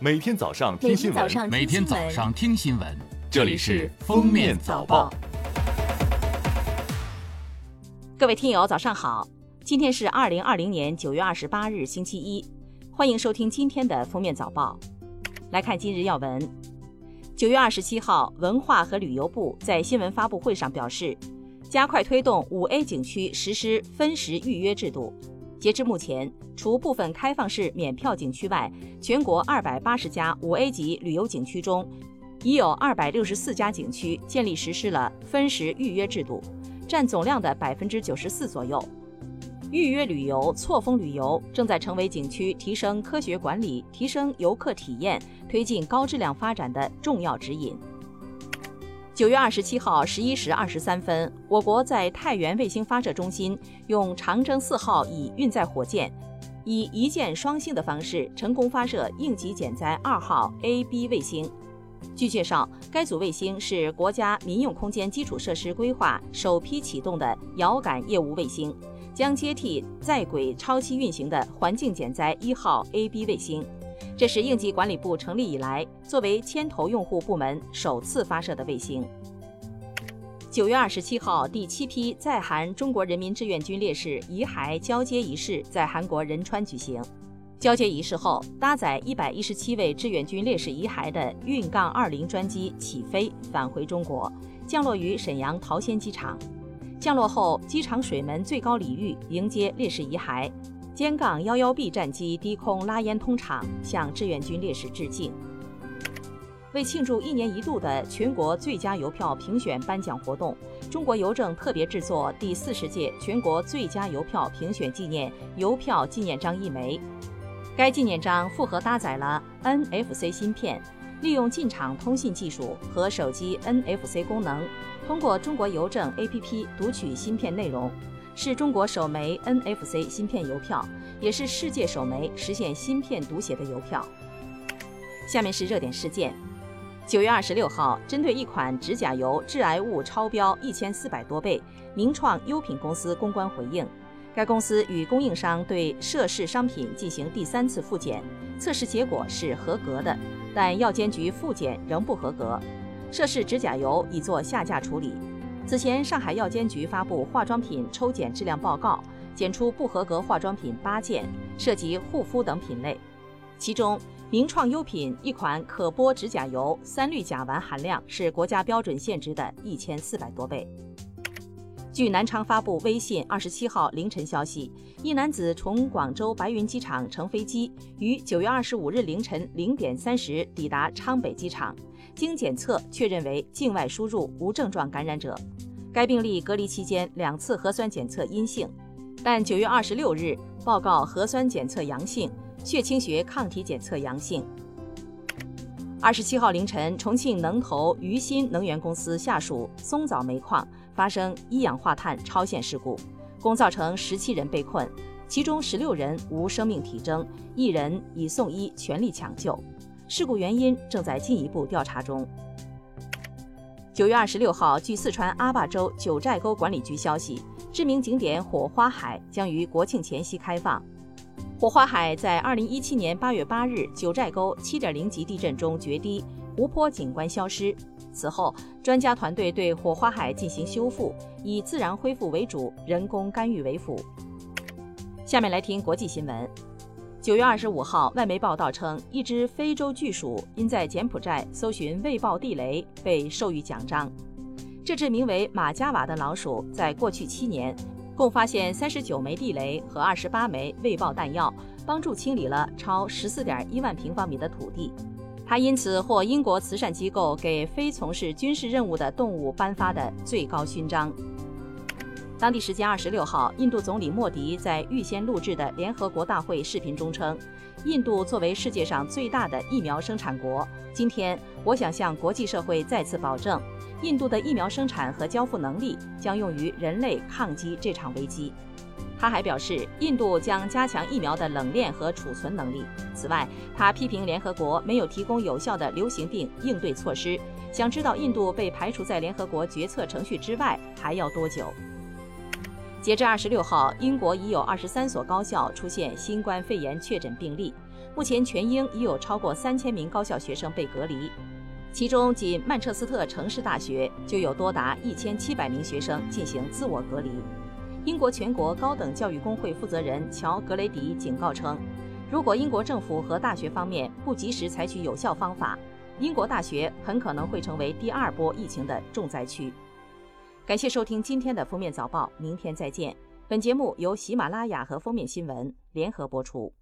每天早上听新闻，每天早上听新闻，这里是《封面早报》。各位听友，早上好！今天是二零二零年九月二十八日，星期一，欢迎收听今天的《封面早报》。来看今日要闻。九月二十七号，文化和旅游部在新闻发布会上表示，加快推动五 A 景区实施分时预约制度。截至目前，除部分开放式免票景区外，全国二百八十家五 A 级旅游景区中，已有二百六十四家景区建立实施了分时预约制度，占总量的百分之九十四左右。预约旅游、错峰旅游正在成为景区提升科学管理、提升游客体验、推进高质量发展的重要指引。九月二十七号十一时二十三分，我国在太原卫星发射中心用长征四号乙运载火箭，以一箭双星的方式成功发射应急减灾二号 A、B 卫星。据介绍，该组卫星是国家民用空间基础设施规划首批启动的遥感业务卫星，将接替在轨超期运行的环境减灾一号 A、B 卫星。这是应急管理部成立以来作为牵头用户部门首次发射的卫星。九月二十七号，第七批在韩中国人民志愿军烈士遗骸交接仪式在韩国仁川举行。交接仪式后，搭载一百一十七位志愿军烈士遗骸的运杠二零专机起飞返回中国，降落于沈阳桃仙机场。降落后，机场水门最高礼遇迎接烈士遗骸。歼杠幺幺 B 战机低空拉烟通场，向志愿军烈士致敬。为庆祝一年一度的全国最佳邮票评选颁奖活动，中国邮政特别制作第四十届全国最佳邮票评选纪念邮票纪念章一枚。该纪念章复合搭载了 NFC 芯片，利用进场通信技术和手机 NFC 功能，通过中国邮政 APP 读取芯片内容。是中国首枚 NFC 芯片邮票，也是世界首枚实现芯片读写的邮票。下面是热点事件：九月二十六号，针对一款指甲油致癌物超标一千四百多倍，名创优品公司公关回应，该公司与供应商对涉事商品进行第三次复检，测试结果是合格的，但药监局复检仍不合格，涉事指甲油已做下架处理。此前，上海药监局发布化妆品抽检质量报告，检出不合格化妆品八件，涉及护肤等品类。其中，名创优品一款可剥指甲油三氯甲烷含量是国家标准限值的一千四百多倍。据南昌发布微信二十七号凌晨消息，一男子从广州白云机场乘飞机，于九月二十五日凌晨零点三十抵达昌北机场。经检测确认为境外输入无症状感染者，该病例隔离期间两次核酸检测阴性，但九月二十六日报告核酸检测阳性，血清学抗体检测阳性。二十七号凌晨，重庆能投渝新能源公司下属松藻煤矿发生一氧化碳超限事故，共造成十七人被困，其中十六人无生命体征，一人已送医全力抢救。事故原因正在进一步调查中。九月二十六号，据四川阿坝州九寨沟管理局消息，知名景点火花海将于国庆前夕开放。火花海在二零一七年八月八日九寨沟七点零级地震中决堤，湖泊景观消失。此后，专家团队对火花海进行修复，以自然恢复为主，人工干预为辅。下面来听国际新闻。九月二十五号，外媒报道称，一只非洲巨鼠因在柬埔寨搜寻未爆地雷被授予奖章。这只名为马加瓦的老鼠，在过去七年共发现三十九枚地雷和二十八枚未爆弹药，帮助清理了超十四点一万平方米的土地。他因此获英国慈善机构给非从事军事任务的动物颁发的最高勋章。当地时间二十六号，印度总理莫迪在预先录制的联合国大会视频中称，印度作为世界上最大的疫苗生产国，今天我想向国际社会再次保证，印度的疫苗生产和交付能力将用于人类抗击这场危机。他还表示，印度将加强疫苗的冷链和储存能力。此外，他批评联合国没有提供有效的流行病应对措施，想知道印度被排除在联合国决策程序之外还要多久。截至二十六号，英国已有二十三所高校出现新冠肺炎确诊病例。目前全英已有超过三千名高校学生被隔离，其中仅曼彻斯特城市大学就有多达一千七百名学生进行自我隔离。英国全国高等教育工会负责人乔·格雷迪警告称，如果英国政府和大学方面不及时采取有效方法，英国大学很可能会成为第二波疫情的重灾区。感谢收听今天的封面早报，明天再见。本节目由喜马拉雅和封面新闻联合播出。